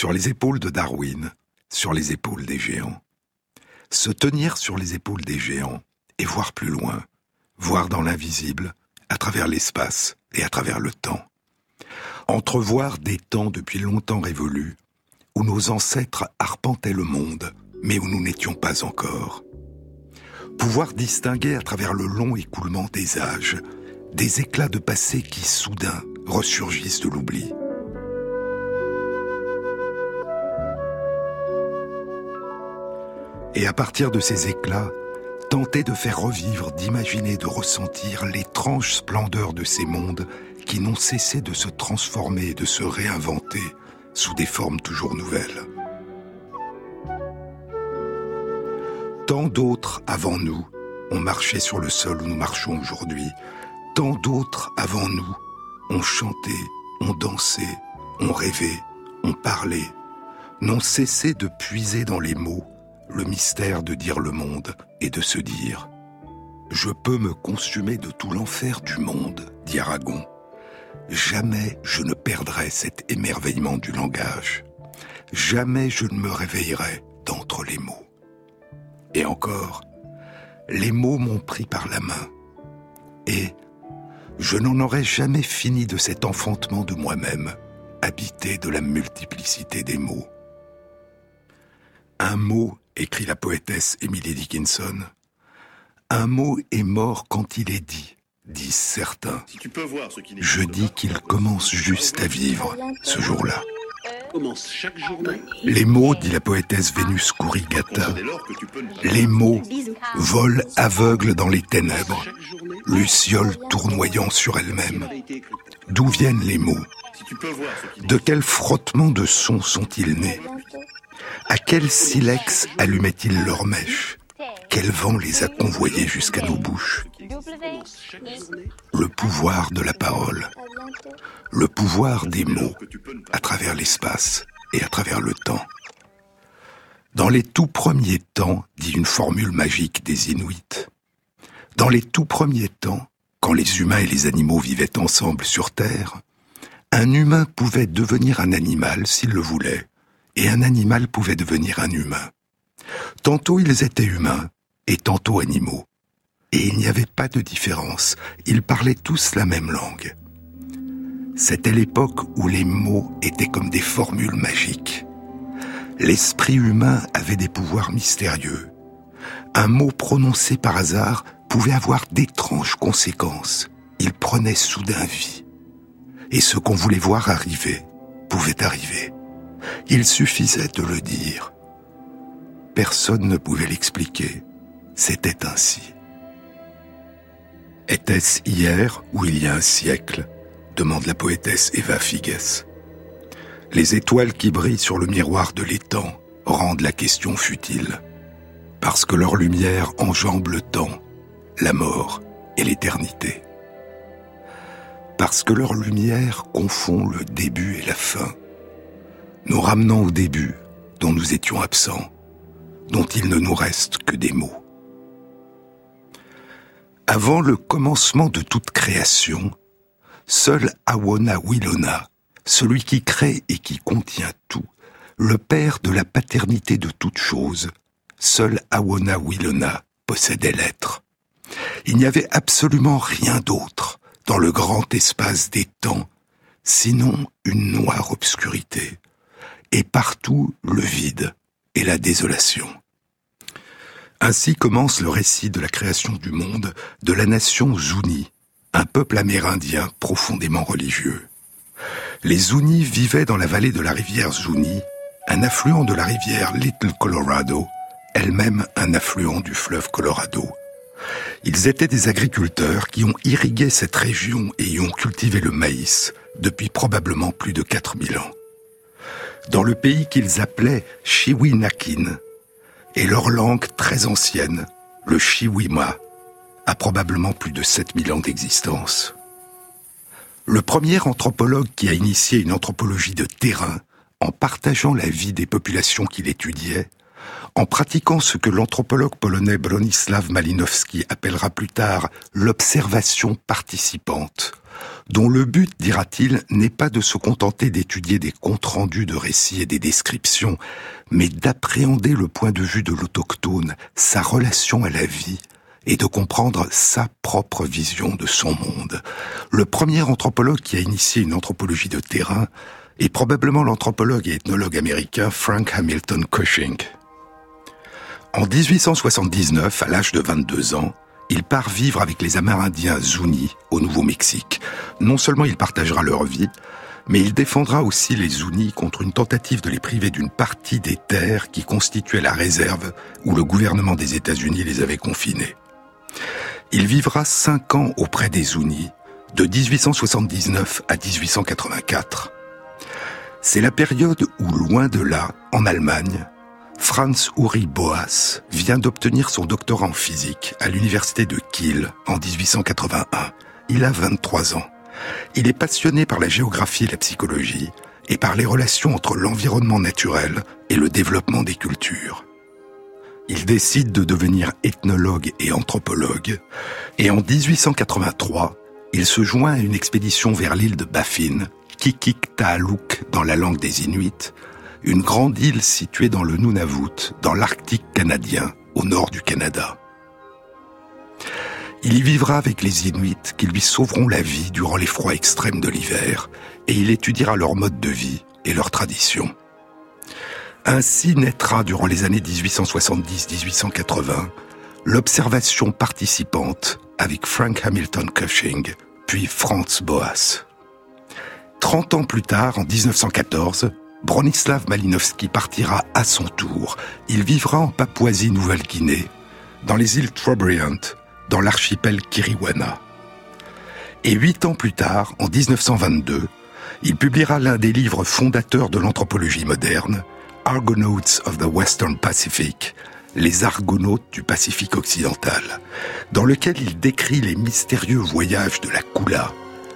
Sur les épaules de Darwin, sur les épaules des géants. Se tenir sur les épaules des géants et voir plus loin, voir dans l'invisible, à travers l'espace et à travers le temps. Entrevoir des temps depuis longtemps révolus, où nos ancêtres arpentaient le monde, mais où nous n'étions pas encore. Pouvoir distinguer à travers le long écoulement des âges, des éclats de passé qui soudain ressurgissent de l'oubli. Et à partir de ces éclats, tenter de faire revivre, d'imaginer, de ressentir l'étrange splendeur de ces mondes qui n'ont cessé de se transformer de se réinventer sous des formes toujours nouvelles. Tant d'autres avant nous ont marché sur le sol où nous marchons aujourd'hui. Tant d'autres avant nous ont chanté, ont dansé, ont rêvé, ont parlé, n'ont cessé de puiser dans les mots le mystère de dire le monde et de se dire ⁇ Je peux me consumer de tout l'enfer du monde, dit Aragon. Jamais je ne perdrai cet émerveillement du langage. Jamais je ne me réveillerai d'entre les mots. Et encore, les mots m'ont pris par la main. Et je n'en aurai jamais fini de cet enfantement de moi-même, habité de la multiplicité des mots. Un mot écrit la poétesse Emily Dickinson. Un mot est mort quand il est dit, disent certains. Je dis qu'il commence juste à vivre ce jour-là. Les mots, dit la poétesse Vénus Kurigata, les mots volent aveugles dans les ténèbres, luciole tournoyant sur elle-même. D'où viennent les mots? De quel frottement de sons sont-ils nés? À quel silex allumaient-ils leurs mèches? Quel vent les a convoyés jusqu'à nos bouches? Le pouvoir de la parole, le pouvoir des mots à travers l'espace et à travers le temps. Dans les tout premiers temps, dit une formule magique des Inuits, dans les tout premiers temps, quand les humains et les animaux vivaient ensemble sur Terre, un humain pouvait devenir un animal s'il le voulait, et un animal pouvait devenir un humain. Tantôt ils étaient humains et tantôt animaux. Et il n'y avait pas de différence, ils parlaient tous la même langue. C'était l'époque où les mots étaient comme des formules magiques. L'esprit humain avait des pouvoirs mystérieux. Un mot prononcé par hasard pouvait avoir d'étranges conséquences. Il prenait soudain vie. Et ce qu'on voulait voir arriver pouvait arriver. Il suffisait de le dire. Personne ne pouvait l'expliquer. C'était ainsi. Était-ce hier ou il y a un siècle demande la poétesse Eva Figes. Les étoiles qui brillent sur le miroir de l'étang rendent la question futile, parce que leur lumière enjambe le temps, la mort et l'éternité. Parce que leur lumière confond le début et la fin, nous ramenant au début dont nous étions absents, dont il ne nous reste que des mots. Avant le commencement de toute création, seul Awona Wilona, celui qui crée et qui contient tout, le père de la paternité de toute chose, seul Awona Wilona possédait l'être. Il n'y avait absolument rien d'autre dans le grand espace des temps, sinon une noire obscurité, et partout le vide et la désolation. Ainsi commence le récit de la création du monde de la nation Zuni, un peuple amérindien profondément religieux. Les Zuni vivaient dans la vallée de la rivière Zuni, un affluent de la rivière Little Colorado, elle-même un affluent du fleuve Colorado. Ils étaient des agriculteurs qui ont irrigué cette région et y ont cultivé le maïs depuis probablement plus de 4000 ans dans le pays qu'ils appelaient Chiwinakin, et leur langue très ancienne, le Chiwima, a probablement plus de 7000 ans d'existence. Le premier anthropologue qui a initié une anthropologie de terrain, en partageant la vie des populations qu'il étudiait, en pratiquant ce que l'anthropologue polonais Bronislaw Malinowski appellera plus tard l'observation participante, dont le but, dira-t-il, n'est pas de se contenter d'étudier des comptes rendus de récits et des descriptions, mais d'appréhender le point de vue de l'autochtone, sa relation à la vie, et de comprendre sa propre vision de son monde. Le premier anthropologue qui a initié une anthropologie de terrain est probablement l'anthropologue et ethnologue américain Frank Hamilton Cushing. En 1879, à l'âge de 22 ans, il part vivre avec les Amérindiens Zuni au Nouveau-Mexique. Non seulement il partagera leur vie, mais il défendra aussi les Zuni contre une tentative de les priver d'une partie des terres qui constituaient la réserve où le gouvernement des États-Unis les avait confinés. Il vivra cinq ans auprès des Zuni, de 1879 à 1884. C'est la période où, loin de là, en Allemagne, Franz Uri Boas vient d'obtenir son doctorat en physique à l'université de Kiel en 1881. Il a 23 ans. Il est passionné par la géographie et la psychologie et par les relations entre l'environnement naturel et le développement des cultures. Il décide de devenir ethnologue et anthropologue et en 1883, il se joint à une expédition vers l'île de Baffin, Kikik-Taaluk dans la langue des Inuits, une grande île située dans le Nunavut, dans l'Arctique canadien, au nord du Canada. Il y vivra avec les Inuits qui lui sauveront la vie durant les froids extrêmes de l'hiver, et il étudiera leur mode de vie et leurs traditions. Ainsi naîtra durant les années 1870-1880 l'observation participante avec Frank Hamilton Cushing, puis Franz Boas. Trente ans plus tard, en 1914, Bronislav Malinowski partira à son tour. Il vivra en Papouasie-Nouvelle-Guinée, dans les îles Trobriand, dans l'archipel Kiriwana. Et huit ans plus tard, en 1922, il publiera l'un des livres fondateurs de l'anthropologie moderne, Argonauts of the Western Pacific, les Argonautes du Pacifique occidental, dans lequel il décrit les mystérieux voyages de la Kula,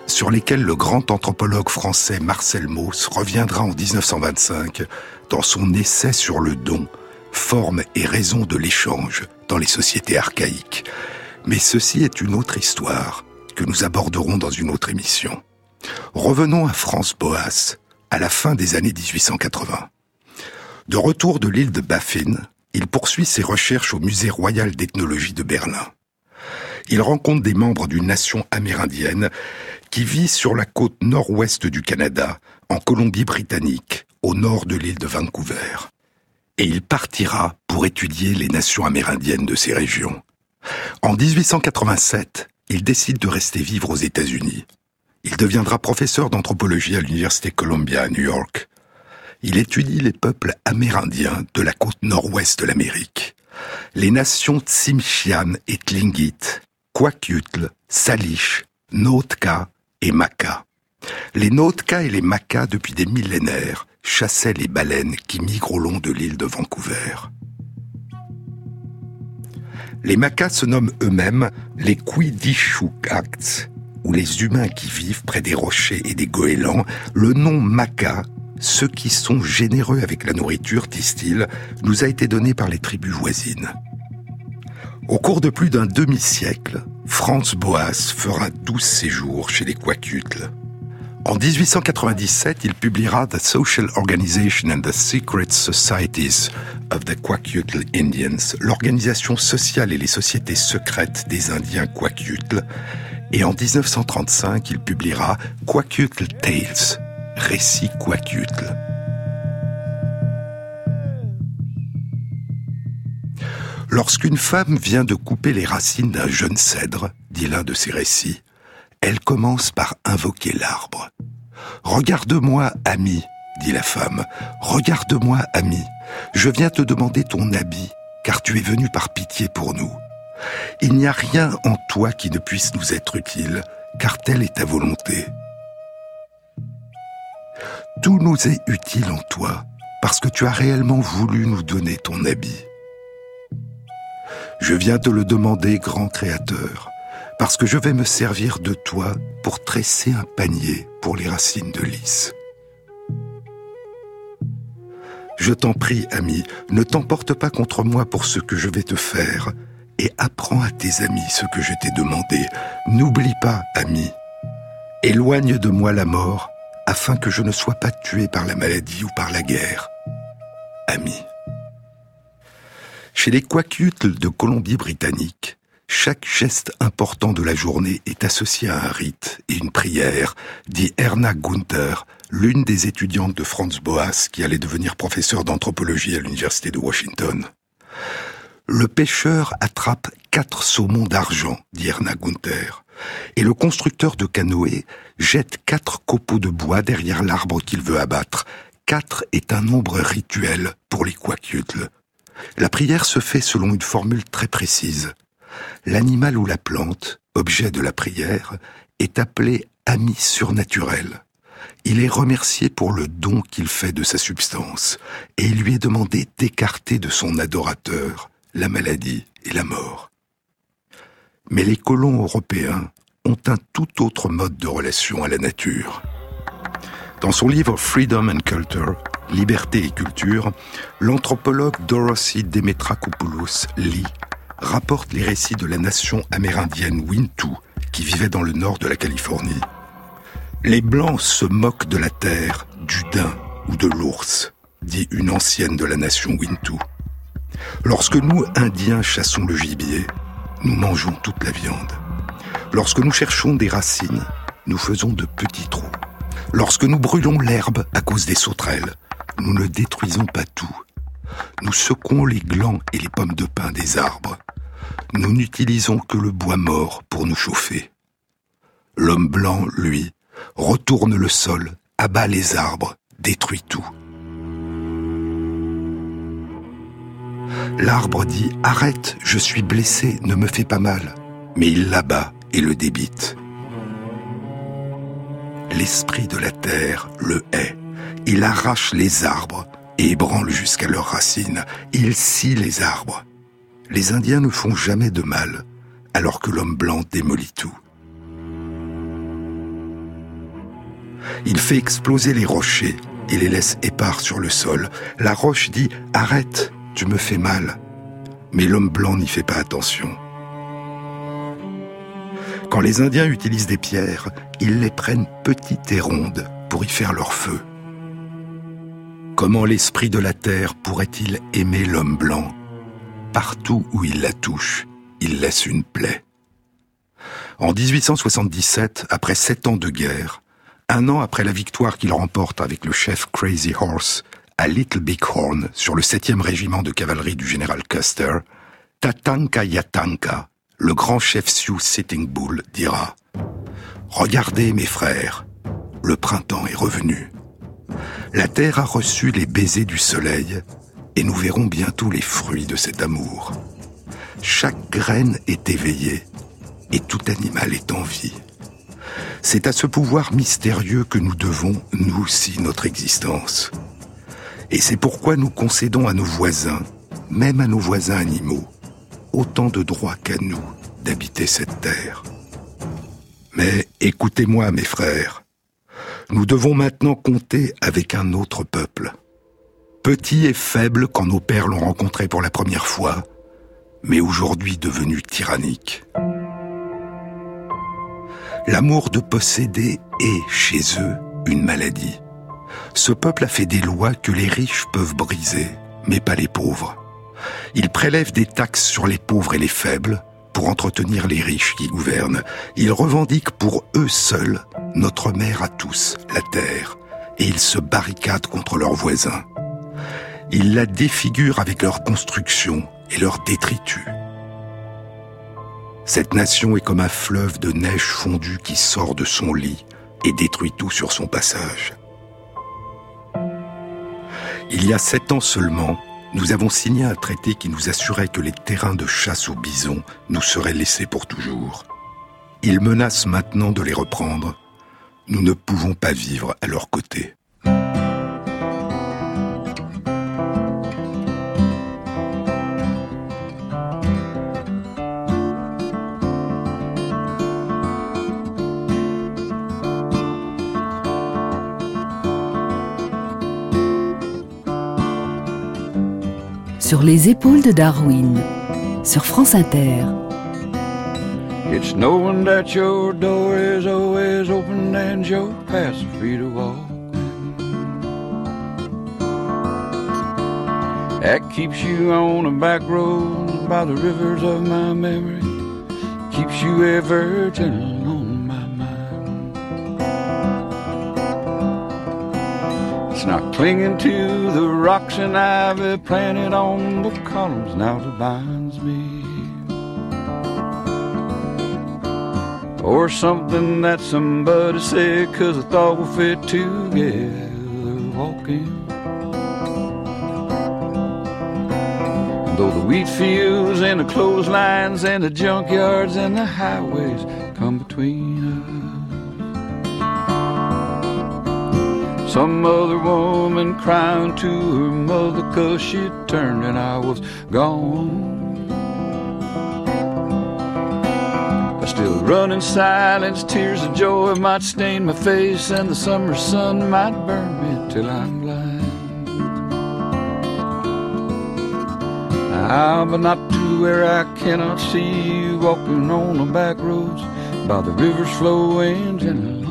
sur lesquels le grand anthropologue français Marcel Mauss reviendra en 1925 dans son essai sur le don, forme et raison de l'échange dans les sociétés archaïques. Mais ceci est une autre histoire que nous aborderons dans une autre émission. Revenons à France Boas, à la fin des années 1880. De retour de l'île de Baffin, il poursuit ses recherches au Musée royal d'ethnologie de Berlin. Il rencontre des membres d'une nation amérindienne qui vit sur la côte nord-ouest du Canada, en Colombie-Britannique, au nord de l'île de Vancouver. Et il partira pour étudier les nations amérindiennes de ces régions. En 1887, il décide de rester vivre aux États-Unis. Il deviendra professeur d'anthropologie à l'Université Columbia à New York. Il étudie les peuples amérindiens de la côte nord-ouest de l'Amérique. Les nations Tsimshian et Tlingit, Kwakutl, Salish, Nootka et Maca. Les Nootka et les Maca, depuis des millénaires, chassaient les baleines qui migrent au long de l'île de Vancouver. Les Macas se nomment eux-mêmes les Kuidishukats, ou les humains qui vivent près des rochers et des goélands. Le nom Maca, ceux qui sont généreux avec la nourriture, disent-ils, nous a été donné par les tribus voisines. Au cours de plus d'un demi-siècle, Franz Boas fera douze séjours chez les Kwakutl. En 1897, il publiera The Social Organization and the Secret Societies of the Kwakutl Indians, l'organisation sociale et les sociétés secrètes des Indiens Kwakutl. Et en 1935, il publiera Kwakutl Tales, récits Kwakutl. Lorsqu'une femme vient de couper les racines d'un jeune cèdre, dit l'un de ses récits, elle commence par invoquer l'arbre. Regarde-moi, ami, dit la femme, regarde-moi, ami, je viens te demander ton habit, car tu es venu par pitié pour nous. Il n'y a rien en toi qui ne puisse nous être utile, car telle est ta volonté. Tout nous est utile en toi, parce que tu as réellement voulu nous donner ton habit. Je viens te le demander, grand Créateur, parce que je vais me servir de toi pour tresser un panier pour les racines de lys. Je t'en prie, ami, ne t'emporte pas contre moi pour ce que je vais te faire, et apprends à tes amis ce que je t'ai demandé. N'oublie pas, ami. Éloigne de moi la mort, afin que je ne sois pas tué par la maladie ou par la guerre. Ami. Chez les Quakutles de Colombie-Britannique, chaque geste important de la journée est associé à un rite et une prière, dit Erna Gunther, l'une des étudiantes de Franz Boas qui allait devenir professeur d'anthropologie à l'université de Washington. Le pêcheur attrape quatre saumons d'argent, dit Erna Gunther, et le constructeur de canoë jette quatre copeaux de bois derrière l'arbre qu'il veut abattre. Quatre est un nombre rituel pour les Quakutles. La prière se fait selon une formule très précise. L'animal ou la plante, objet de la prière, est appelé ami surnaturel. Il est remercié pour le don qu'il fait de sa substance, et il lui est demandé d'écarter de son adorateur la maladie et la mort. Mais les colons européens ont un tout autre mode de relation à la nature. Dans son livre Freedom and Culture, Liberté et culture, l'anthropologue Dorothy Demetrakopoulos lit rapporte les récits de la nation amérindienne Wintu qui vivait dans le nord de la Californie. Les Blancs se moquent de la terre, du daim ou de l'ours, dit une ancienne de la nation Wintu. Lorsque nous, Indiens, chassons le gibier, nous mangeons toute la viande. Lorsque nous cherchons des racines, nous faisons de petits trous. Lorsque nous brûlons l'herbe à cause des sauterelles, nous ne détruisons pas tout. Nous secouons les glands et les pommes de pin des arbres. Nous n'utilisons que le bois mort pour nous chauffer. L'homme blanc, lui, retourne le sol, abat les arbres, détruit tout. L'arbre dit ⁇ Arrête, je suis blessé, ne me fais pas mal ⁇ mais il l'abat et le débite. L'esprit de la terre le hait. Il arrache les arbres et ébranle jusqu'à leurs racines. Il scie les arbres. Les Indiens ne font jamais de mal, alors que l'homme blanc démolit tout. Il fait exploser les rochers et les laisse épars sur le sol. La roche dit ⁇ Arrête, tu me fais mal ⁇ Mais l'homme blanc n'y fait pas attention. Quand les Indiens utilisent des pierres, ils les prennent petites et rondes pour y faire leur feu. Comment l'esprit de la terre pourrait-il aimer l'homme blanc? Partout où il la touche, il laisse une plaie. En 1877, après sept ans de guerre, un an après la victoire qu'il remporte avec le chef Crazy Horse à Little Big Horn sur le 7e régiment de cavalerie du général Custer, Tatanka Yatanka, le grand chef Sioux Sitting Bull, dira Regardez mes frères, le printemps est revenu. La terre a reçu les baisers du soleil et nous verrons bientôt les fruits de cet amour. Chaque graine est éveillée et tout animal est en vie. C'est à ce pouvoir mystérieux que nous devons, nous aussi, notre existence. Et c'est pourquoi nous concédons à nos voisins, même à nos voisins animaux, autant de droits qu'à nous d'habiter cette terre. Mais écoutez-moi, mes frères, nous devons maintenant compter avec un autre peuple. Petit et faible quand nos pères l'ont rencontré pour la première fois, mais aujourd'hui devenu tyrannique. L'amour de posséder est, chez eux, une maladie. Ce peuple a fait des lois que les riches peuvent briser, mais pas les pauvres. Il prélève des taxes sur les pauvres et les faibles pour entretenir les riches qui gouvernent. Ils revendiquent pour eux seuls notre mère à tous, la terre, et ils se barricadent contre leurs voisins. Ils la défigurent avec leurs constructions et leurs détritus. Cette nation est comme un fleuve de neige fondue qui sort de son lit et détruit tout sur son passage. Il y a sept ans seulement, nous avons signé un traité qui nous assurait que les terrains de chasse aux bisons nous seraient laissés pour toujours. Ils menacent maintenant de les reprendre. Nous ne pouvons pas vivre à leur côté. Sur les épaules de Darwin, sur France Inter. It It's knowing that your door is always open and your path's free to walk. That keeps you on the back roads by the rivers of my memory. Keeps you ever gentle Not clinging to the rocks and ivy planted on the columns now that binds me. Or something that somebody said cause I thought we fit together walking. Though the wheat fields and the clotheslines and the junkyards and the highways come between us. Some other woman crying to her mother cause she turned and I was gone. I still run in silence, tears of joy might stain my face and the summer sun might burn me till I'm blind. Ah, but not to where I cannot see you walking on the back roads by the river's flowing and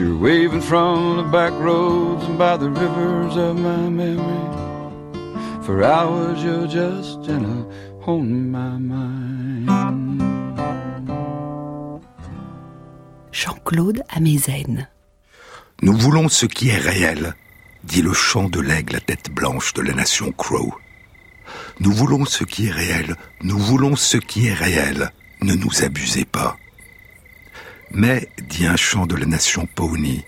But you're waving from the back roads and by the rivers of my memory. For hours you're just in a home my mind. Jean-Claude Amezen. Nous voulons ce qui est réel dit le chant de l'aigle à tête blanche de la nation Crow. Nous voulons ce qui est réel, nous voulons ce qui est réel, ne nous abusez pas. Mais, dit un chant de la nation Pawnee,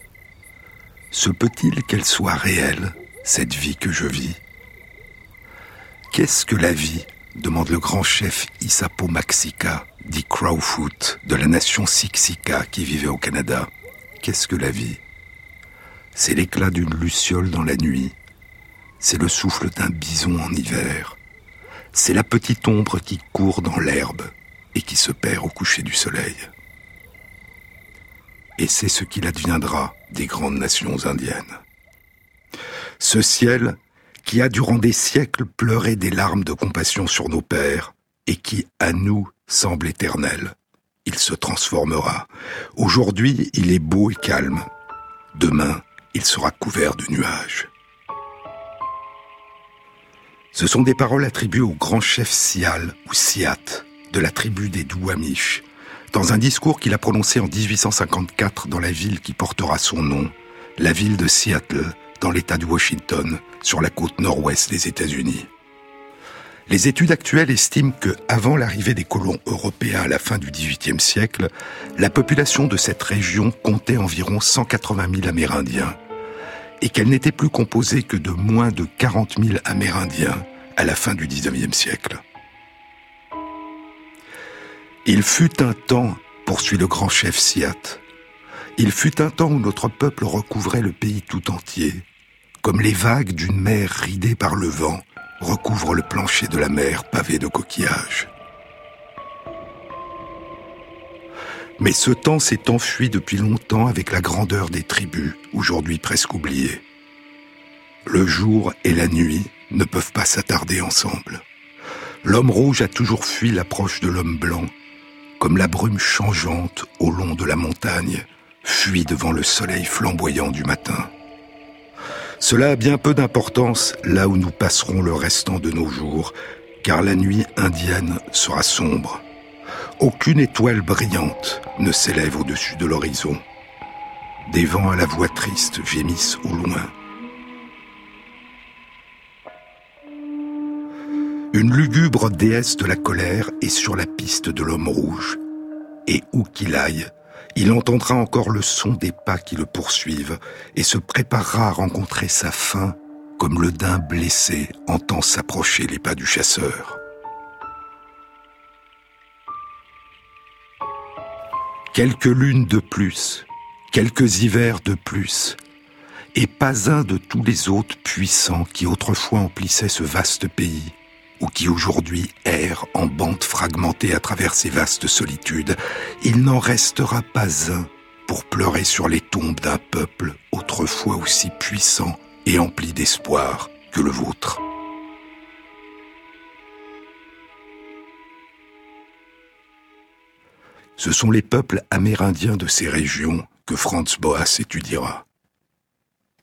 se peut-il qu'elle soit réelle, cette vie que je vis? Qu'est-ce que la vie? demande le grand chef Isapo Maxika, dit Crowfoot, de la nation Siksika qui vivait au Canada. Qu'est-ce que la vie? C'est l'éclat d'une luciole dans la nuit. C'est le souffle d'un bison en hiver. C'est la petite ombre qui court dans l'herbe et qui se perd au coucher du soleil. Et c'est ce qu'il adviendra des grandes nations indiennes. Ce ciel qui a durant des siècles pleuré des larmes de compassion sur nos pères et qui, à nous, semble éternel. Il se transformera. Aujourd'hui, il est beau et calme. Demain, il sera couvert de nuages. Ce sont des paroles attribuées au grand chef Sial ou Siat de la tribu des Douamish, dans un discours qu'il a prononcé en 1854 dans la ville qui portera son nom, la ville de Seattle, dans l'État de Washington, sur la côte nord-ouest des États-Unis. Les études actuelles estiment que, avant l'arrivée des colons européens à la fin du XVIIIe siècle, la population de cette région comptait environ 180 000 Amérindiens, et qu'elle n'était plus composée que de moins de 40 000 Amérindiens à la fin du XIXe siècle. Il fut un temps, poursuit le grand chef Siat, il fut un temps où notre peuple recouvrait le pays tout entier, comme les vagues d'une mer ridée par le vent recouvrent le plancher de la mer pavé de coquillages. Mais ce temps s'est enfui depuis longtemps avec la grandeur des tribus, aujourd'hui presque oubliées. Le jour et la nuit ne peuvent pas s'attarder ensemble. L'homme rouge a toujours fui l'approche de l'homme blanc, comme la brume changeante au long de la montagne fuit devant le soleil flamboyant du matin. Cela a bien peu d'importance là où nous passerons le restant de nos jours, car la nuit indienne sera sombre. Aucune étoile brillante ne s'élève au-dessus de l'horizon. Des vents à la voix triste gémissent au loin. Une lugubre déesse de la colère est sur la piste de l'homme rouge. Et où qu'il aille, il entendra encore le son des pas qui le poursuivent et se préparera à rencontrer sa fin comme le daim blessé entend s'approcher les pas du chasseur. Quelques lunes de plus, quelques hivers de plus, et pas un de tous les autres puissants qui autrefois emplissaient ce vaste pays, ou qui aujourd'hui erre en bandes fragmentées à travers ces vastes solitudes, il n'en restera pas un pour pleurer sur les tombes d'un peuple autrefois aussi puissant et empli d'espoir que le vôtre. Ce sont les peuples amérindiens de ces régions que Franz Boas étudiera.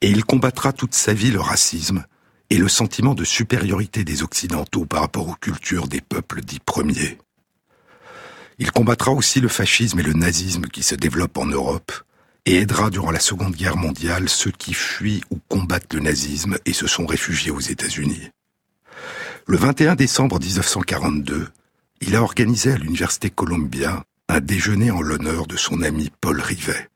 Et il combattra toute sa vie le racisme, et le sentiment de supériorité des Occidentaux par rapport aux cultures des peuples dits premiers. Il combattra aussi le fascisme et le nazisme qui se développent en Europe et aidera durant la Seconde Guerre mondiale ceux qui fuient ou combattent le nazisme et se sont réfugiés aux États-Unis. Le 21 décembre 1942, il a organisé à l'Université Columbia un déjeuner en l'honneur de son ami Paul Rivet.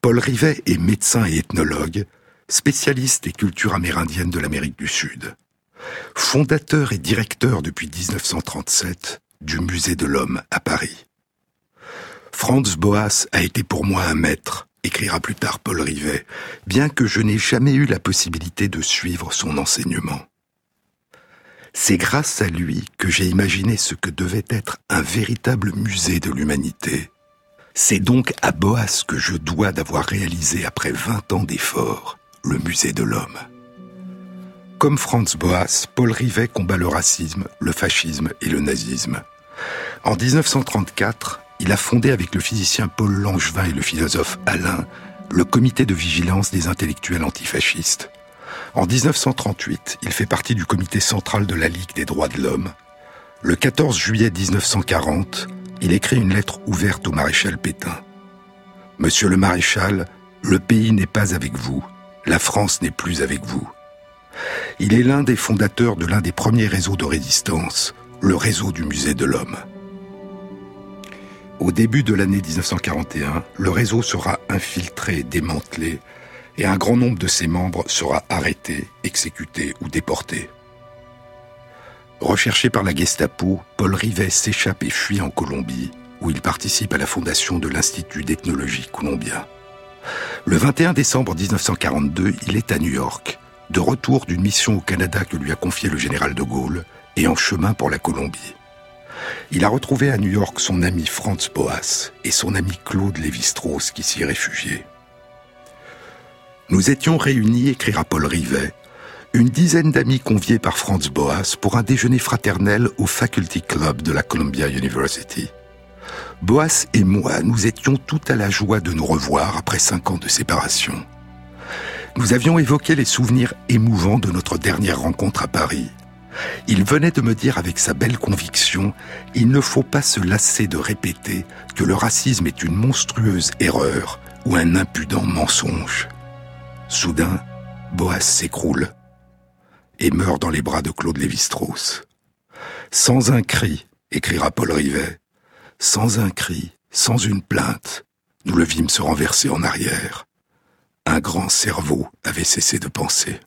Paul Rivet est médecin et ethnologue, spécialiste des cultures amérindiennes de l'Amérique du Sud. Fondateur et directeur depuis 1937 du Musée de l'Homme à Paris. Franz Boas a été pour moi un maître, écrira plus tard Paul Rivet, bien que je n'ai jamais eu la possibilité de suivre son enseignement. C'est grâce à lui que j'ai imaginé ce que devait être un véritable musée de l'humanité. C'est donc à Boas que je dois d'avoir réalisé après 20 ans d'efforts le musée de l'homme. Comme Franz Boas, Paul Rivet combat le racisme, le fascisme et le nazisme. En 1934, il a fondé avec le physicien Paul Langevin et le philosophe Alain le comité de vigilance des intellectuels antifascistes. En 1938, il fait partie du comité central de la Ligue des droits de l'homme. Le 14 juillet 1940, il écrit une lettre ouverte au maréchal Pétain. Monsieur le maréchal, le pays n'est pas avec vous, la France n'est plus avec vous. Il est l'un des fondateurs de l'un des premiers réseaux de résistance, le réseau du musée de l'homme. Au début de l'année 1941, le réseau sera infiltré, démantelé, et un grand nombre de ses membres sera arrêté, exécuté ou déporté. Recherché par la Gestapo, Paul Rivet s'échappe et fuit en Colombie, où il participe à la fondation de l'Institut d'ethnologie colombien. Le 21 décembre 1942, il est à New York, de retour d'une mission au Canada que lui a confiée le général de Gaulle, et en chemin pour la Colombie. Il a retrouvé à New York son ami Franz Boas et son ami Claude Lévi-Strauss qui s'y réfugiait. Nous étions réunis, écrira Paul Rivet, une dizaine d'amis conviés par Franz Boas pour un déjeuner fraternel au Faculty Club de la Columbia University. Boas et moi, nous étions tout à la joie de nous revoir après cinq ans de séparation. Nous avions évoqué les souvenirs émouvants de notre dernière rencontre à Paris, il venait de me dire avec sa belle conviction, il ne faut pas se lasser de répéter que le racisme est une monstrueuse erreur ou un impudent mensonge. Soudain, Boas s'écroule et meurt dans les bras de Claude Lévi-Strauss. Sans un cri, écrira Paul Rivet, sans un cri, sans une plainte, nous le vîmes se renverser en arrière. Un grand cerveau avait cessé de penser.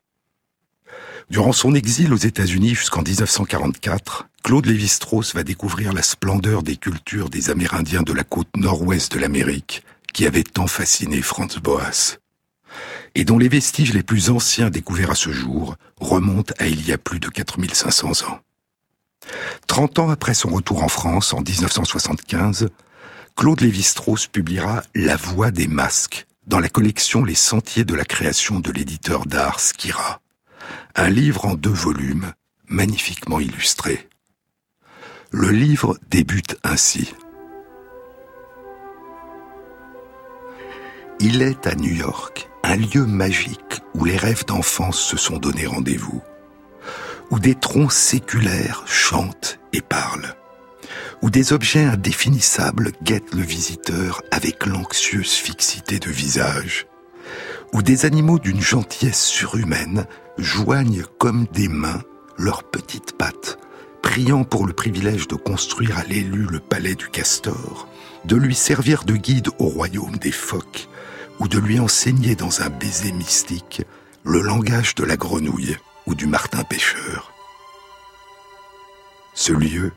Durant son exil aux États-Unis jusqu'en 1944, Claude Lévi-Strauss va découvrir la splendeur des cultures des Amérindiens de la côte nord-ouest de l'Amérique, qui avaient tant fasciné Franz Boas, et dont les vestiges les plus anciens découverts à ce jour remontent à il y a plus de 4500 ans. Trente ans après son retour en France, en 1975, Claude Lévi-Strauss publiera La Voix des masques dans la collection Les Sentiers de la création de l'éditeur d'art Skira un livre en deux volumes, magnifiquement illustré. Le livre débute ainsi. Il est à New York, un lieu magique où les rêves d'enfance se sont donné rendez-vous, où des troncs séculaires chantent et parlent, où des objets indéfinissables guettent le visiteur avec l'anxieuse fixité de visage, où des animaux d'une gentillesse surhumaine joignent comme des mains leurs petites pattes, priant pour le privilège de construire à l'élu le palais du castor, de lui servir de guide au royaume des phoques, ou de lui enseigner dans un baiser mystique le langage de la grenouille ou du martin pêcheur. Ce lieu,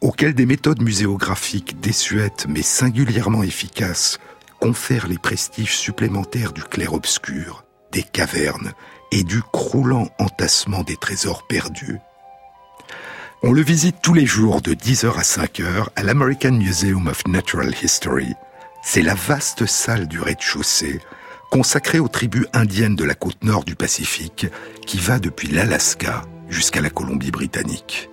auquel des méthodes muséographiques désuètes mais singulièrement efficaces confèrent les prestiges supplémentaires du clair-obscur, des cavernes et du croulant entassement des trésors perdus. On le visite tous les jours de 10h à 5h à l'American Museum of Natural History. C'est la vaste salle du rez-de-chaussée consacrée aux tribus indiennes de la côte nord du Pacifique qui va depuis l'Alaska jusqu'à la Colombie-Britannique.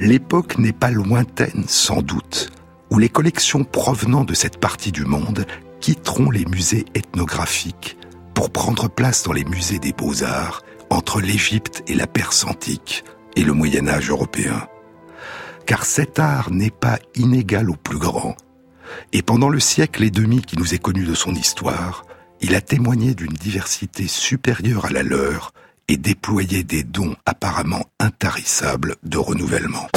l'époque n'est pas lointaine, sans doute, où les collections provenant de cette partie du monde quitteront les musées ethnographiques pour prendre place dans les musées des beaux-arts entre l'Égypte et la Perse antique et le Moyen Âge européen. Car cet art n'est pas inégal au plus grand, et pendant le siècle et demi qui nous est connu de son histoire, il a témoigné d'une diversité supérieure à la leur et déployé des dons apparemment intarissables de renouvellement.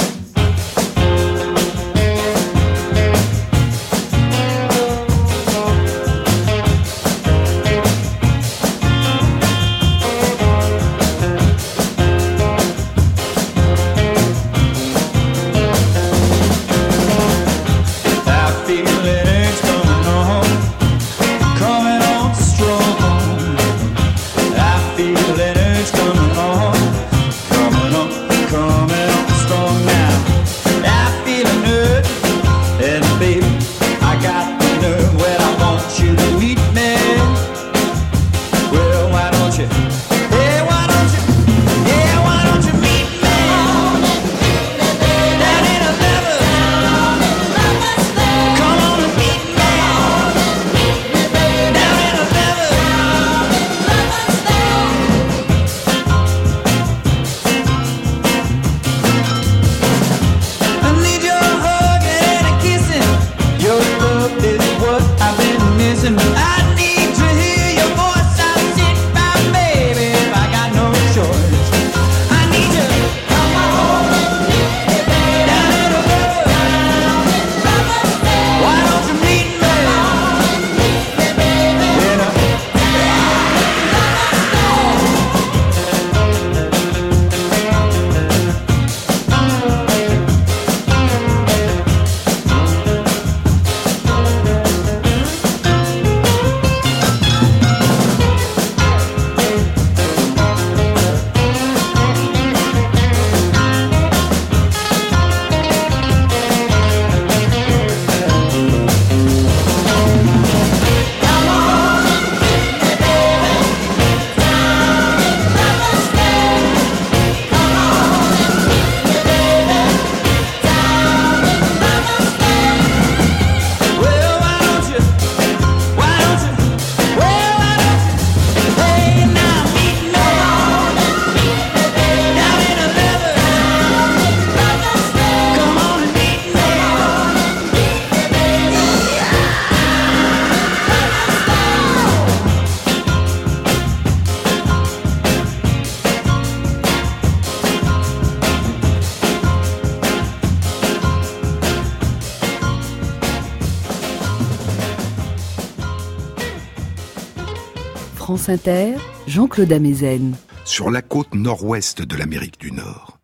Inter, Jean-Claude Amezen. Sur la côte nord-ouest de l'Amérique du Nord,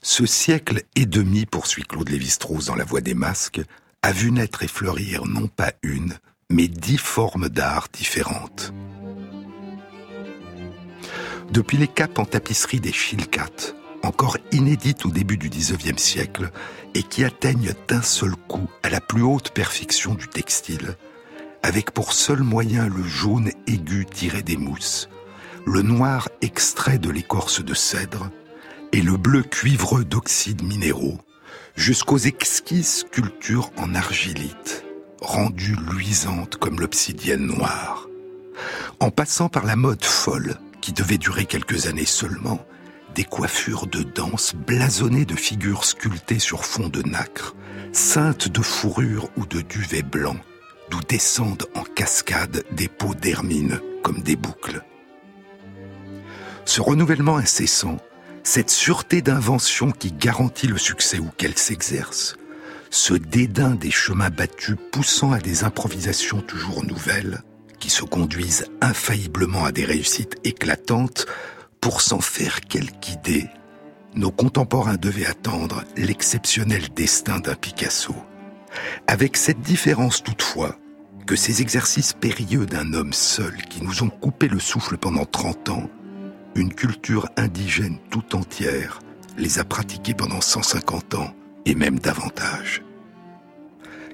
ce siècle et demi, poursuit Claude Lévi-Strauss dans La Voix des Masques, a vu naître et fleurir non pas une, mais dix formes d'art différentes. Depuis les capes en tapisserie des Chilcat, encore inédites au début du XIXe siècle, et qui atteignent d'un seul coup à la plus haute perfection du textile, avec pour seul moyen le jaune aigu tiré des mousses, le noir extrait de l'écorce de cèdre et le bleu cuivreux d'oxydes minéraux, jusqu'aux exquises sculptures en argilite, rendues luisantes comme l'obsidienne noire. En passant par la mode folle, qui devait durer quelques années seulement, des coiffures de danse blasonnées de figures sculptées sur fond de nacre, ceintes de fourrure ou de duvet blanc, d'où descendent en cascade des peaux d'hermine comme des boucles. Ce renouvellement incessant, cette sûreté d'invention qui garantit le succès où qu'elle s'exerce, ce dédain des chemins battus poussant à des improvisations toujours nouvelles, qui se conduisent infailliblement à des réussites éclatantes, pour s'en faire quelque idée, nos contemporains devaient attendre l'exceptionnel destin d'un Picasso. Avec cette différence toutefois que ces exercices périlleux d'un homme seul qui nous ont coupé le souffle pendant 30 ans, une culture indigène tout entière les a pratiqués pendant 150 ans et même davantage.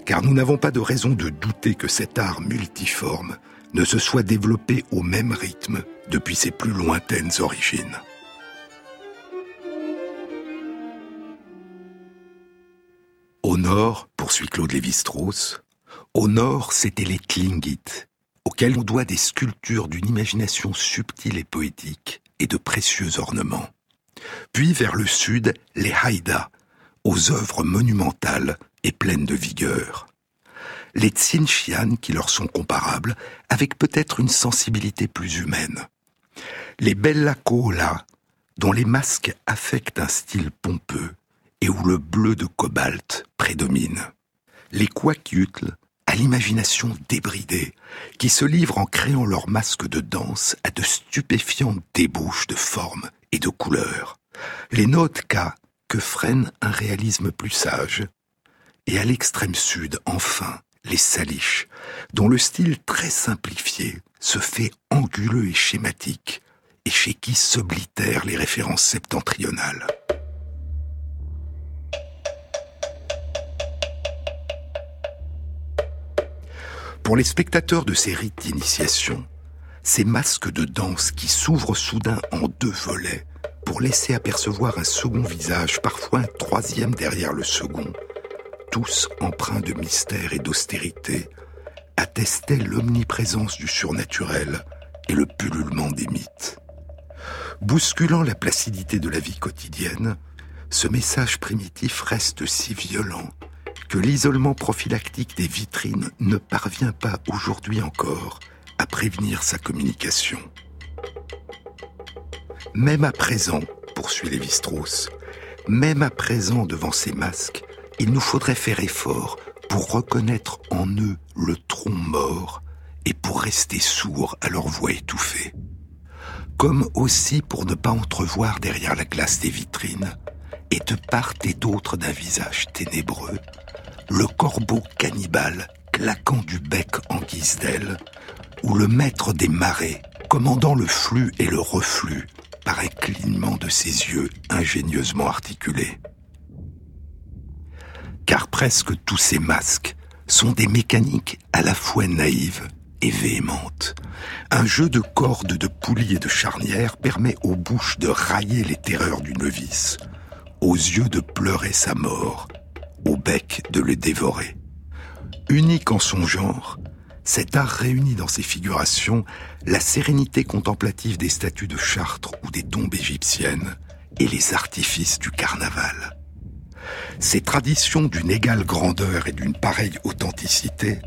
Car nous n'avons pas de raison de douter que cet art multiforme ne se soit développé au même rythme depuis ses plus lointaines origines. Au nord, poursuit Claude Lévi-Strauss, au nord, c'était les Tlingit, auxquels on doit des sculptures d'une imagination subtile et poétique et de précieux ornements. Puis vers le sud, les Haïda, aux œuvres monumentales et pleines de vigueur. Les Tsinshian qui leur sont comparables, avec peut-être une sensibilité plus humaine. Les Bella Kola, dont les masques affectent un style pompeux et où le bleu de cobalt prédomine. Les Kwakiutl, à l'imagination débridée, qui se livrent en créant leurs masques de danse à de stupéfiantes débouches de formes et de couleurs. Les notes K que freine un réalisme plus sage. Et à l'extrême sud, enfin, les saliches, dont le style très simplifié se fait anguleux et schématique, et chez qui s'oblitèrent les références septentrionales. Pour les spectateurs de ces rites d'initiation, ces masques de danse qui s'ouvrent soudain en deux volets pour laisser apercevoir un second visage, parfois un troisième derrière le second, tous empreints de mystère et d'austérité, attestaient l'omniprésence du surnaturel et le pullulement des mythes. Bousculant la placidité de la vie quotidienne, ce message primitif reste si violent que l'isolement prophylactique des vitrines ne parvient pas aujourd'hui encore à prévenir sa communication. Même à présent, poursuit Lévi-Strauss, même à présent devant ces masques, il nous faudrait faire effort pour reconnaître en eux le tronc mort et pour rester sourds à leur voix étouffée. Comme aussi pour ne pas entrevoir derrière la glace des vitrines, et de part et d'autre d'un visage ténébreux, le corbeau cannibale claquant du bec en guise d'aile, ou le maître des marées commandant le flux et le reflux par un clignement de ses yeux ingénieusement articulés. Car presque tous ces masques sont des mécaniques à la fois naïves et véhémentes. Un jeu de cordes, de poulies et de charnières permet aux bouches de railler les terreurs du novice, aux yeux de pleurer sa mort, au bec de le dévorer. Unique en son genre, cet art réunit dans ses figurations la sérénité contemplative des statues de Chartres ou des tombes égyptiennes et les artifices du carnaval. Ces traditions d'une égale grandeur et d'une pareille authenticité,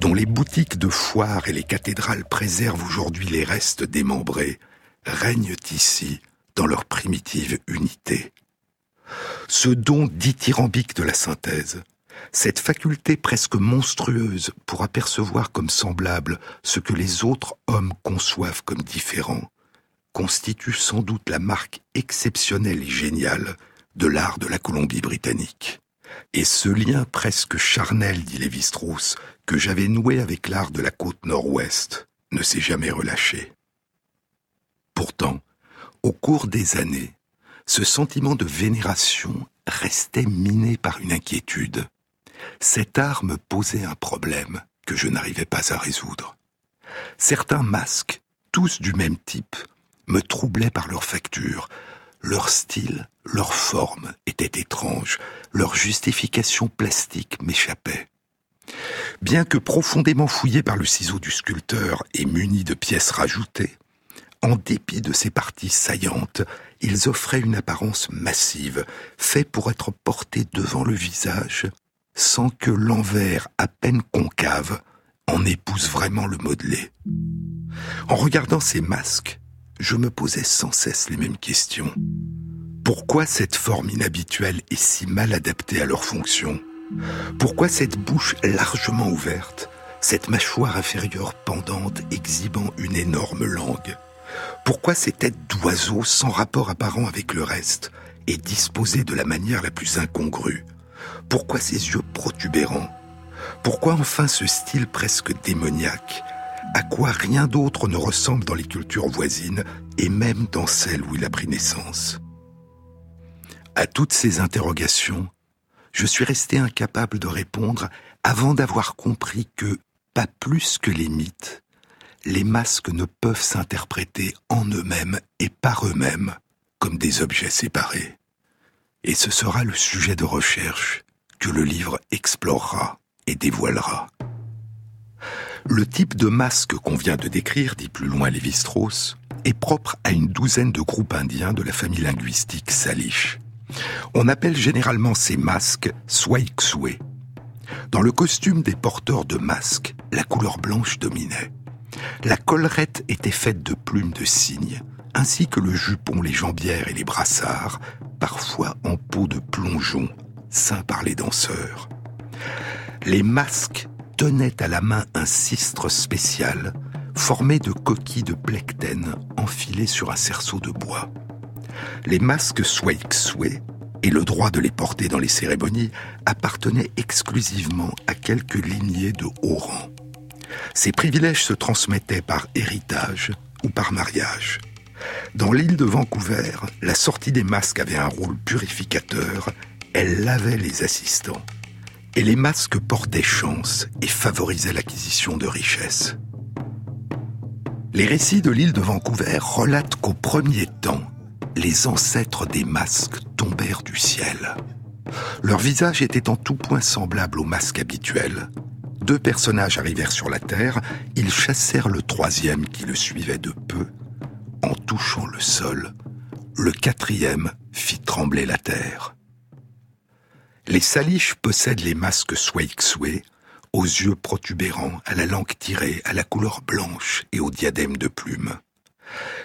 dont les boutiques de foires et les cathédrales préservent aujourd'hui les restes démembrés, règnent ici dans leur primitive unité ce don dithyrambique de la synthèse, cette faculté presque monstrueuse pour apercevoir comme semblable ce que les autres hommes conçoivent comme différent, constitue sans doute la marque exceptionnelle et géniale de l'art de la Colombie-Britannique. Et ce lien presque charnel, dit Lévi-Strauss, que j'avais noué avec l'art de la côte nord-ouest, ne s'est jamais relâché. Pourtant, au cours des années, ce sentiment de vénération restait miné par une inquiétude. Cet art me posait un problème que je n'arrivais pas à résoudre. Certains masques, tous du même type, me troublaient par leur facture. Leur style, leur forme étaient étranges, leur justification plastique m'échappait. Bien que profondément fouillé par le ciseau du sculpteur et muni de pièces rajoutées, en dépit de ces parties saillantes, ils offraient une apparence massive, fait pour être porté devant le visage, sans que l'envers à peine concave en épouse vraiment le modelé. En regardant ces masques, je me posais sans cesse les mêmes questions. Pourquoi cette forme inhabituelle est si mal adaptée à leur fonction? Pourquoi cette bouche largement ouverte, cette mâchoire inférieure pendante exhibant une énorme langue? Pourquoi ces têtes d'oiseaux sans rapport apparent avec le reste et disposées de la manière la plus incongrue? Pourquoi ces yeux protubérants? Pourquoi enfin ce style presque démoniaque? À quoi rien d'autre ne ressemble dans les cultures voisines et même dans celles où il a pris naissance? À toutes ces interrogations, je suis resté incapable de répondre avant d'avoir compris que, pas plus que les mythes, les masques ne peuvent s'interpréter en eux-mêmes et par eux-mêmes comme des objets séparés. Et ce sera le sujet de recherche que le livre explorera et dévoilera. Le type de masque qu'on vient de décrire, dit plus loin Lévi-Strauss, est propre à une douzaine de groupes indiens de la famille linguistique Salish. On appelle généralement ces masques Swaikswe. Dans le costume des porteurs de masques, la couleur blanche dominait. La collerette était faite de plumes de cygne, ainsi que le jupon, les jambières et les brassards, parfois en peau de plongeon, saint par les danseurs. Les masques tenaient à la main un cistre spécial, formé de coquilles de plectène enfilées sur un cerceau de bois. Les masques Swaikswe et le droit de les porter dans les cérémonies appartenaient exclusivement à quelques lignées de haut rang. Ces privilèges se transmettaient par héritage ou par mariage. Dans l'île de Vancouver, la sortie des masques avait un rôle purificateur, elle lavait les assistants. Et les masques portaient chance et favorisaient l'acquisition de richesses. Les récits de l'île de Vancouver relatent qu'au premier temps, les ancêtres des masques tombèrent du ciel. Leur visage était en tout point semblable aux masques habituels. Deux personnages arrivèrent sur la terre, ils chassèrent le troisième qui le suivait de peu. En touchant le sol, le quatrième fit trembler la terre. Les Salish possèdent les masques Swaikswe, aux yeux protubérants, à la langue tirée, à la couleur blanche et au diadème de plumes.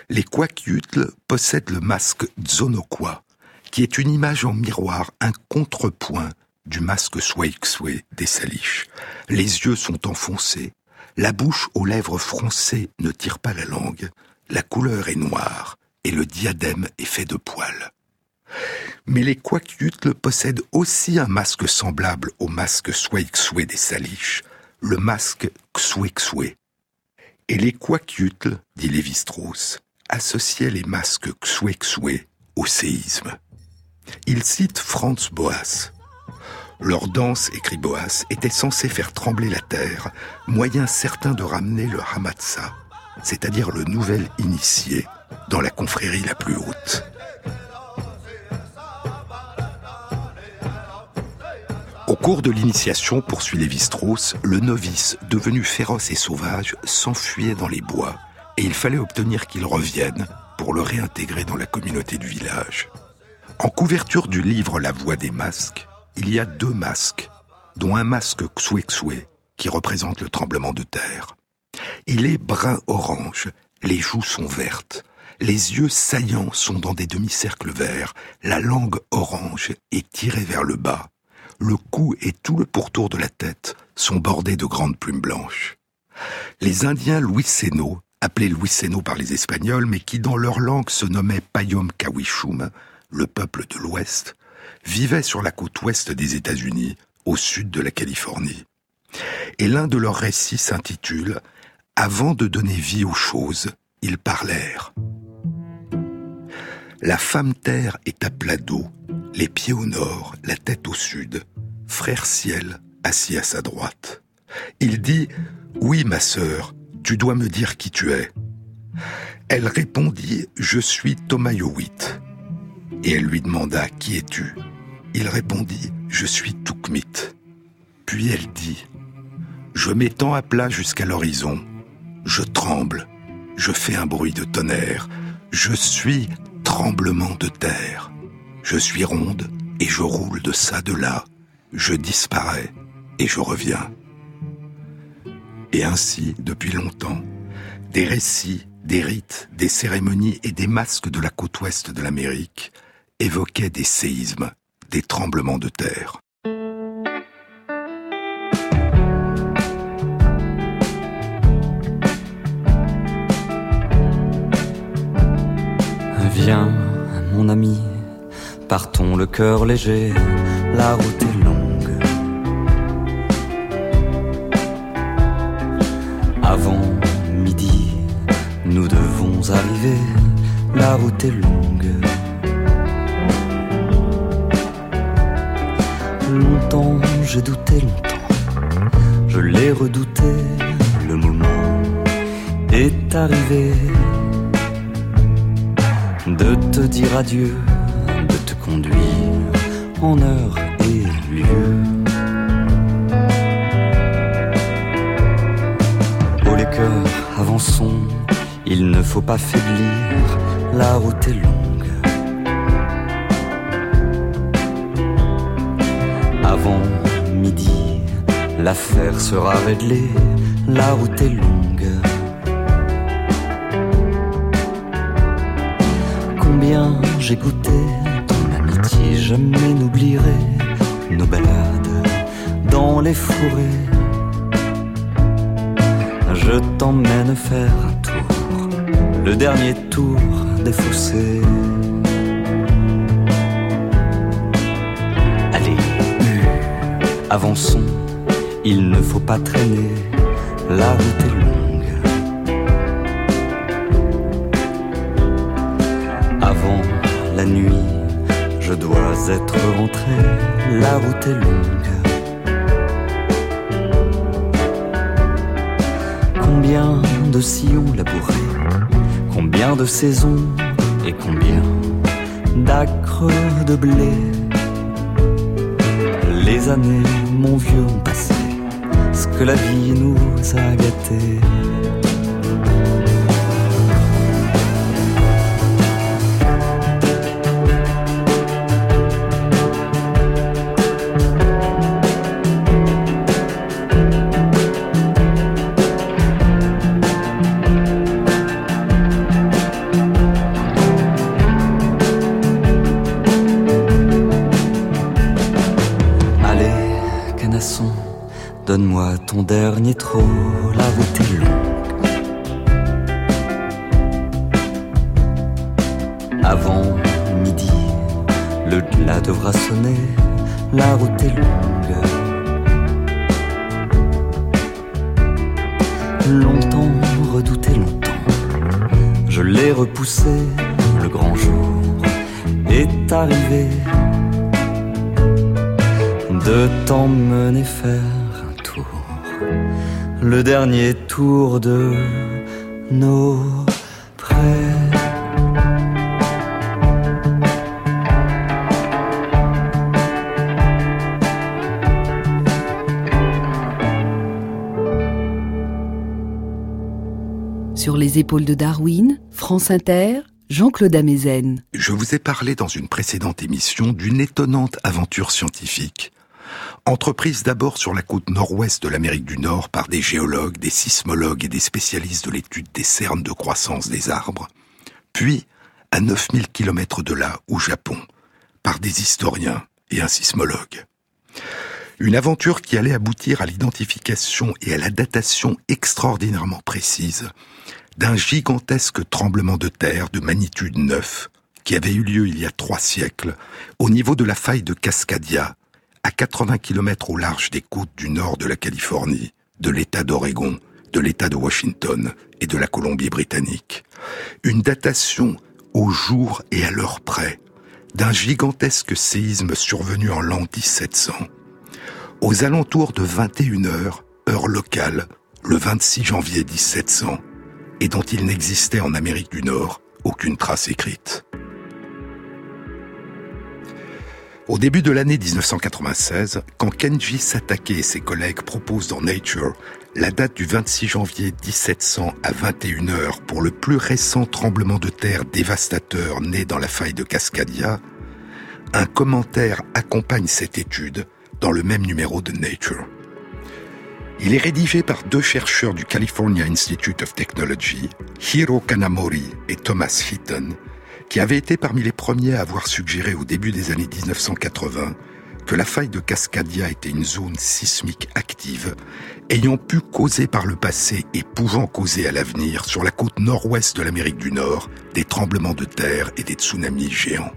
Les Kwakiutl possèdent le masque Tzonokwa, qui est une image en miroir, un contrepoint du masque Swaikswe des Salish. Les yeux sont enfoncés, la bouche aux lèvres froncées ne tire pas la langue, la couleur est noire et le diadème est fait de poils. Mais les Kwakiutl possèdent aussi un masque semblable au masque Swaikswe des Salish, le masque Xwekswe. Et les Kwakiutl, dit Lévi-Strauss, associaient les masques Xwekswe au séisme. Il cite Franz Boas. Leur danse, écrit Boas, était censée faire trembler la terre, moyen certain de ramener le Hamatsa, c'est-à-dire le nouvel initié, dans la confrérie la plus haute. Au cours de l'initiation, poursuit Lévi-Strauss, le novice, devenu féroce et sauvage, s'enfuyait dans les bois, et il fallait obtenir qu'il revienne pour le réintégrer dans la communauté du village. En couverture du livre La Voix des masques, il y a deux masques, dont un masque Xue qui représente le tremblement de terre. Il est brun-orange, les joues sont vertes, les yeux saillants sont dans des demi-cercles verts, la langue orange est tirée vers le bas, le cou et tout le pourtour de la tête sont bordés de grandes plumes blanches. Les Indiens Louis Seno, appelés Louis Seno par les Espagnols, mais qui dans leur langue se nommaient Payom Kawishum, le peuple de l'Ouest, vivaient sur la côte ouest des États-Unis, au sud de la Californie. Et l'un de leurs récits s'intitule Avant de donner vie aux choses, ils parlèrent. La femme terre est à plat d'eau, les pieds au nord, la tête au sud, frère ciel assis à sa droite. Il dit Oui, ma sœur, tu dois me dire qui tu es. Elle répondit Je suis Thomas. Et elle lui demanda Qui es-tu? Il répondit Je suis Toukmit. Puis elle dit Je m'étends à plat jusqu'à l'horizon. Je tremble. Je fais un bruit de tonnerre. Je suis tremblement de terre. Je suis ronde et je roule de ça, de là. Je disparais et je reviens. Et ainsi, depuis longtemps, des récits, des rites, des cérémonies et des masques de la côte ouest de l'Amérique évoquaient des séismes, des tremblements de terre. Viens, mon ami, Partons le cœur léger, la route est longue. Avant midi, nous devons arriver, la route est longue. Longtemps j'ai douté, longtemps, je l'ai redouté, le moment est arrivé de te dire adieu conduire en heure et lieu. Oh les cœurs, avançons, il ne faut pas faiblir, la route est longue. Midi, l'affaire sera réglée, la route est longue. j'ai goûté ton amitié, jamais n'oublierai nos balades dans les forêts. Je t'emmène faire un tour, le dernier tour des fossés. Avançons, il ne faut pas traîner, la route est longue. la nuit, je dois être rentré, la route est longue. Combien de sillons labourés, combien de saisons et combien d'acres de blé. Les années, mon vieux, ont passé, ce que la vie nous a gâtés. La route est longue. Avant midi, le glas devra sonner, la route est longue. Longtemps, redouté longtemps, je l'ai repoussé, le grand jour est arrivé de t'emmener faire le dernier tour de nos prêts. Sur les épaules de Darwin, France Inter, Jean-Claude Amezen. Je vous ai parlé dans une précédente émission d'une étonnante aventure scientifique Entreprise d'abord sur la côte nord-ouest de l'Amérique du Nord par des géologues, des sismologues et des spécialistes de l'étude des cernes de croissance des arbres, puis à 9000 km de là, au Japon, par des historiens et un sismologue. Une aventure qui allait aboutir à l'identification et à la datation extraordinairement précise d'un gigantesque tremblement de terre de magnitude 9 qui avait eu lieu il y a trois siècles au niveau de la faille de Cascadia, à 80 km au large des côtes du nord de la Californie, de l'État d'Oregon, de l'État de Washington et de la Colombie-Britannique. Une datation au jour et à l'heure près d'un gigantesque séisme survenu en l'an 1700. Aux alentours de 21 heures, heure locale, le 26 janvier 1700, et dont il n'existait en Amérique du Nord aucune trace écrite. Au début de l'année 1996, quand Kenji Satake et ses collègues proposent dans Nature la date du 26 janvier 1700 à 21h pour le plus récent tremblement de terre dévastateur né dans la faille de Cascadia, un commentaire accompagne cette étude dans le même numéro de Nature. Il est rédigé par deux chercheurs du California Institute of Technology, Hiro Kanamori et Thomas Heaton, qui avait été parmi les premiers à avoir suggéré au début des années 1980 que la faille de Cascadia était une zone sismique active, ayant pu causer par le passé et pouvant causer à l'avenir sur la côte nord-ouest de l'Amérique du Nord des tremblements de terre et des tsunamis géants.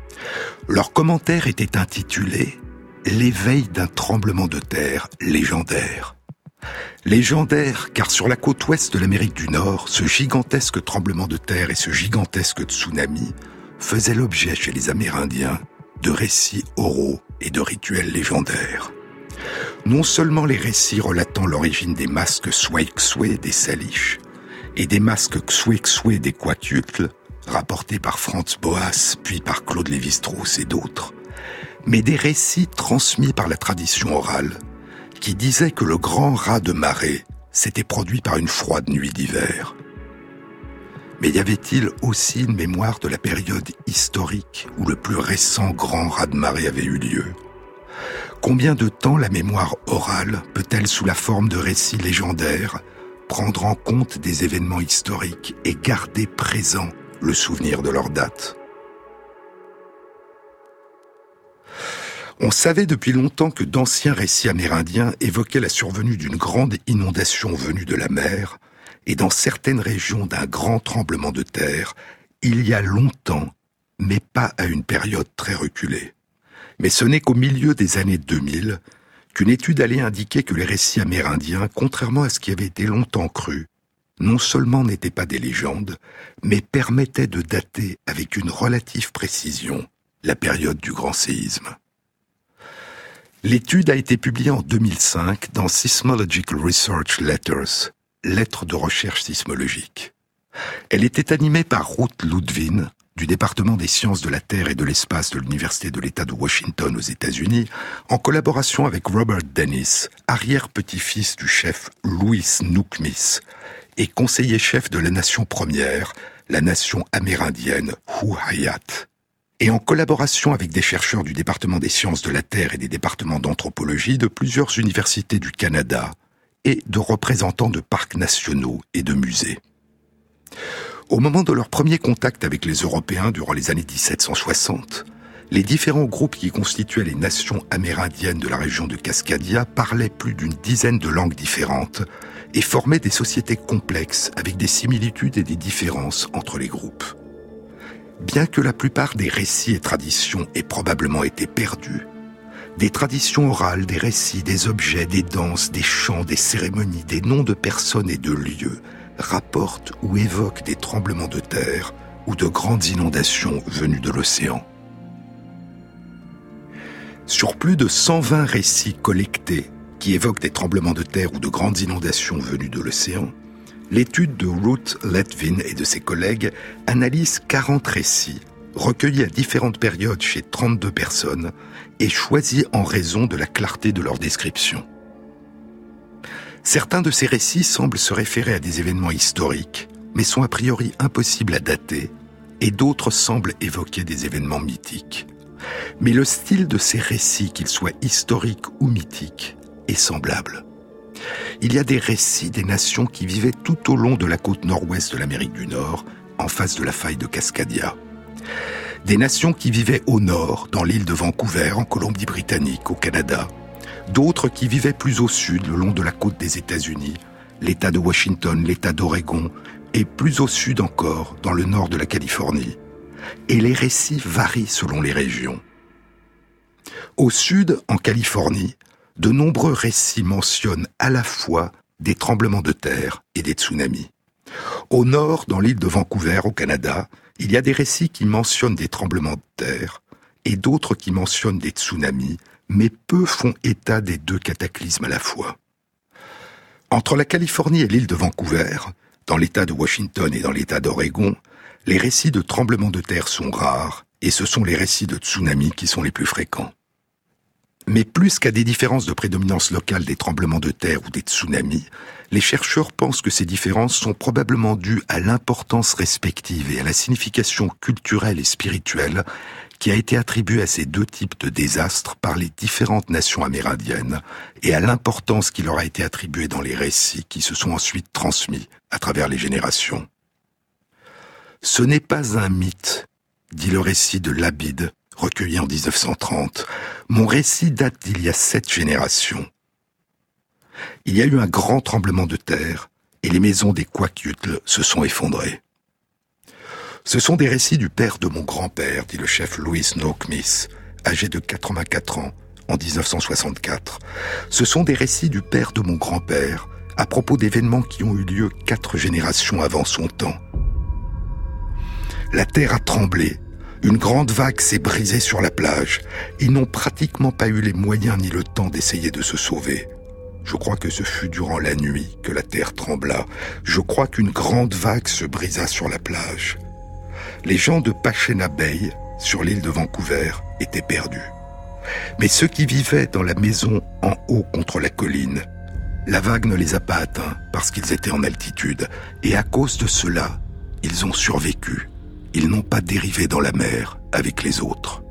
Leur commentaire était intitulé L'éveil d'un tremblement de terre légendaire. Légendaire, car sur la côte ouest de l'Amérique du Nord, ce gigantesque tremblement de terre et ce gigantesque tsunami faisait l'objet chez les Amérindiens de récits oraux et de rituels légendaires. Non seulement les récits relatant l'origine des masques Swaikswe des Salish et des masques Xwexwe des Quatucles, rapportés par Franz Boas puis par Claude Lévi-Strauss et d'autres, mais des récits transmis par la tradition orale, qui disaient que le grand rat de marée s'était produit par une froide nuit d'hiver. Mais y avait-il aussi une mémoire de la période historique où le plus récent grand raz de marée avait eu lieu? Combien de temps la mémoire orale peut-elle, sous la forme de récits légendaires, prendre en compte des événements historiques et garder présent le souvenir de leur date? On savait depuis longtemps que d'anciens récits amérindiens évoquaient la survenue d'une grande inondation venue de la mer, et dans certaines régions d'un grand tremblement de terre, il y a longtemps, mais pas à une période très reculée. Mais ce n'est qu'au milieu des années 2000 qu'une étude allait indiquer que les récits amérindiens, contrairement à ce qui avait été longtemps cru, non seulement n'étaient pas des légendes, mais permettaient de dater avec une relative précision la période du grand séisme. L'étude a été publiée en 2005 dans Seismological Research Letters, lettres de recherche sismologique. Elle était animée par Ruth Ludwin, du département des sciences de la Terre et de l'espace de l'Université de l'État de Washington aux États-Unis, en collaboration avec Robert Dennis, arrière-petit-fils du chef Louis Nookmis et conseiller-chef de la nation première, la nation amérindienne Huayat et en collaboration avec des chercheurs du département des sciences de la Terre et des départements d'anthropologie de plusieurs universités du Canada et de représentants de parcs nationaux et de musées. Au moment de leur premier contact avec les Européens durant les années 1760, les différents groupes qui constituaient les nations amérindiennes de la région de Cascadia parlaient plus d'une dizaine de langues différentes et formaient des sociétés complexes avec des similitudes et des différences entre les groupes. Bien que la plupart des récits et traditions aient probablement été perdus, des traditions orales, des récits, des objets, des danses, des chants, des cérémonies, des noms de personnes et de lieux rapportent ou évoquent des tremblements de terre ou de grandes inondations venues de l'océan. Sur plus de 120 récits collectés qui évoquent des tremblements de terre ou de grandes inondations venues de l'océan, l'étude de Ruth Letvin et de ses collègues analyse 40 récits recueillis à différentes périodes chez 32 personnes et choisis en raison de la clarté de leur description. Certains de ces récits semblent se référer à des événements historiques, mais sont a priori impossibles à dater, et d'autres semblent évoquer des événements mythiques. Mais le style de ces récits, qu'ils soient historiques ou mythiques, est semblable. Il y a des récits des nations qui vivaient tout au long de la côte nord-ouest de l'Amérique du Nord, en face de la faille de Cascadia. Des nations qui vivaient au nord, dans l'île de Vancouver, en Colombie-Britannique, au Canada. D'autres qui vivaient plus au sud, le long de la côte des États-Unis, l'État de Washington, l'État d'Oregon, et plus au sud encore, dans le nord de la Californie. Et les récits varient selon les régions. Au sud, en Californie, de nombreux récits mentionnent à la fois des tremblements de terre et des tsunamis. Au nord, dans l'île de Vancouver, au Canada, il y a des récits qui mentionnent des tremblements de terre et d'autres qui mentionnent des tsunamis, mais peu font état des deux cataclysmes à la fois. Entre la Californie et l'île de Vancouver, dans l'État de Washington et dans l'État d'Oregon, les récits de tremblements de terre sont rares, et ce sont les récits de tsunamis qui sont les plus fréquents. Mais plus qu'à des différences de prédominance locale des tremblements de terre ou des tsunamis, les chercheurs pensent que ces différences sont probablement dues à l'importance respective et à la signification culturelle et spirituelle qui a été attribuée à ces deux types de désastres par les différentes nations amérindiennes et à l'importance qui leur a été attribuée dans les récits qui se sont ensuite transmis à travers les générations. Ce n'est pas un mythe, dit le récit de Labide, recueilli en 1930. Mon récit date d'il y a sept générations. Il y a eu un grand tremblement de terre et les maisons des Quakyutl se sont effondrées. Ce sont des récits du père de mon grand-père, dit le chef Louis Noakmis, âgé de 84 ans, en 1964. Ce sont des récits du père de mon grand-père, à propos d'événements qui ont eu lieu quatre générations avant son temps. La terre a tremblé une grande vague s'est brisée sur la plage. Ils n'ont pratiquement pas eu les moyens ni le temps d'essayer de se sauver. Je crois que ce fut durant la nuit que la terre trembla. Je crois qu'une grande vague se brisa sur la plage. Les gens de Pachena Bay, sur l'île de Vancouver, étaient perdus. Mais ceux qui vivaient dans la maison en haut contre la colline, la vague ne les a pas atteints parce qu'ils étaient en altitude, et à cause de cela, ils ont survécu. Ils n'ont pas dérivé dans la mer avec les autres.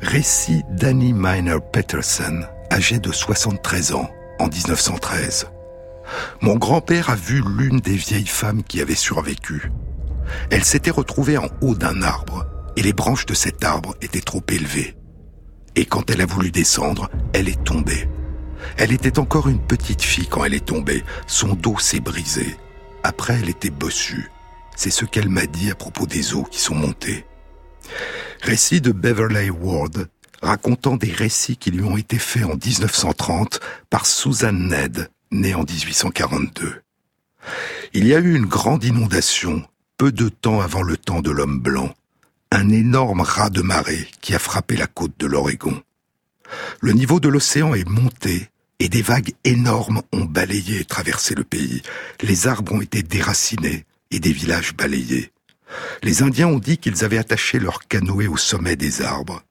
Récit d'Annie Miner Peterson, âgée de 73 ans, en 1913. Mon grand-père a vu l'une des vieilles femmes qui avait survécu. Elle s'était retrouvée en haut d'un arbre, et les branches de cet arbre étaient trop élevées. Et quand elle a voulu descendre, elle est tombée. Elle était encore une petite fille quand elle est tombée. Son dos s'est brisé. Après, elle était bossue. C'est ce qu'elle m'a dit à propos des eaux qui sont montées. Récit de Beverly Ward, racontant des récits qui lui ont été faits en 1930 par Susan Ned, née en 1842. Il y a eu une grande inondation, peu de temps avant le temps de l'homme blanc, un énorme raz de marée qui a frappé la côte de l'Oregon. Le niveau de l'océan est monté et des vagues énormes ont balayé et traversé le pays. Les arbres ont été déracinés et des villages balayés. Les Indiens ont dit qu'ils avaient attaché leur canoë au sommet des arbres.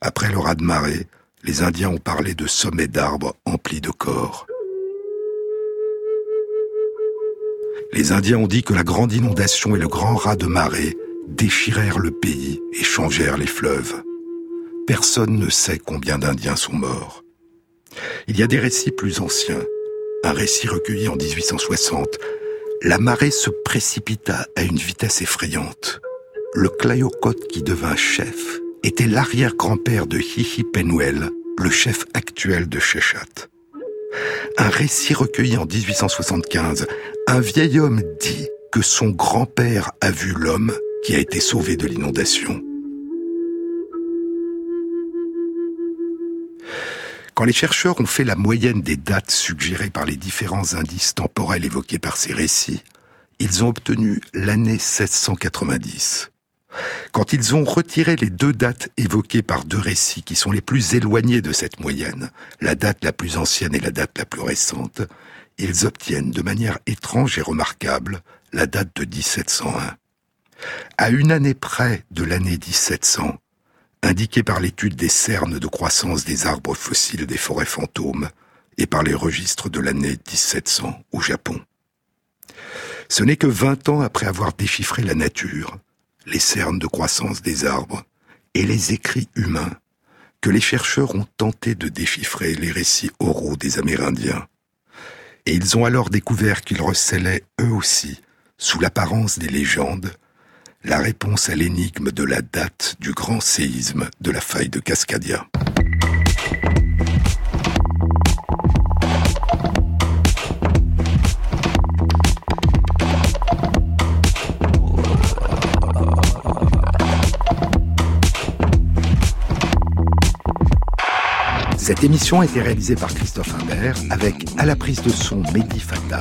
Après le raz de marée, les Indiens ont parlé de sommets d'arbres emplis de corps. Les Indiens ont dit que la grande inondation et le grand raz de marée déchirèrent le pays et changèrent les fleuves. Personne ne sait combien d'Indiens sont morts. Il y a des récits plus anciens. Un récit recueilli en 1860. La marée se précipita à une vitesse effrayante. Le Clayoquot qui devint chef était l'arrière-grand-père de Hihi Penwell, le chef actuel de Shechat. Un récit recueilli en 1875. Un vieil homme dit que son grand-père a vu l'homme qui a été sauvé de l'inondation. Quand les chercheurs ont fait la moyenne des dates suggérées par les différents indices temporels évoqués par ces récits, ils ont obtenu l'année 1690. Quand ils ont retiré les deux dates évoquées par deux récits qui sont les plus éloignés de cette moyenne, la date la plus ancienne et la date la plus récente, ils obtiennent de manière étrange et remarquable la date de 1701. À une année près de l'année 1700, indiquée par l'étude des cernes de croissance des arbres fossiles des forêts fantômes et par les registres de l'année 1700 au Japon. Ce n'est que vingt ans après avoir déchiffré la nature, les cernes de croissance des arbres et les écrits humains que les chercheurs ont tenté de déchiffrer les récits oraux des Amérindiens. Et ils ont alors découvert qu'ils recelaient eux aussi, sous l'apparence des légendes, la réponse à l'énigme de la date du grand séisme de la faille de Cascadia. Cette émission a été réalisée par Christophe Imbert avec à la prise de son Mehdi Fata,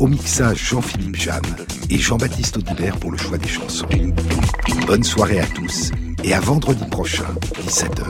au mixage Jean-Philippe Jeanne et Jean-Baptiste Audibert pour le choix des chansons. Bonne soirée à tous et à vendredi prochain, 17h.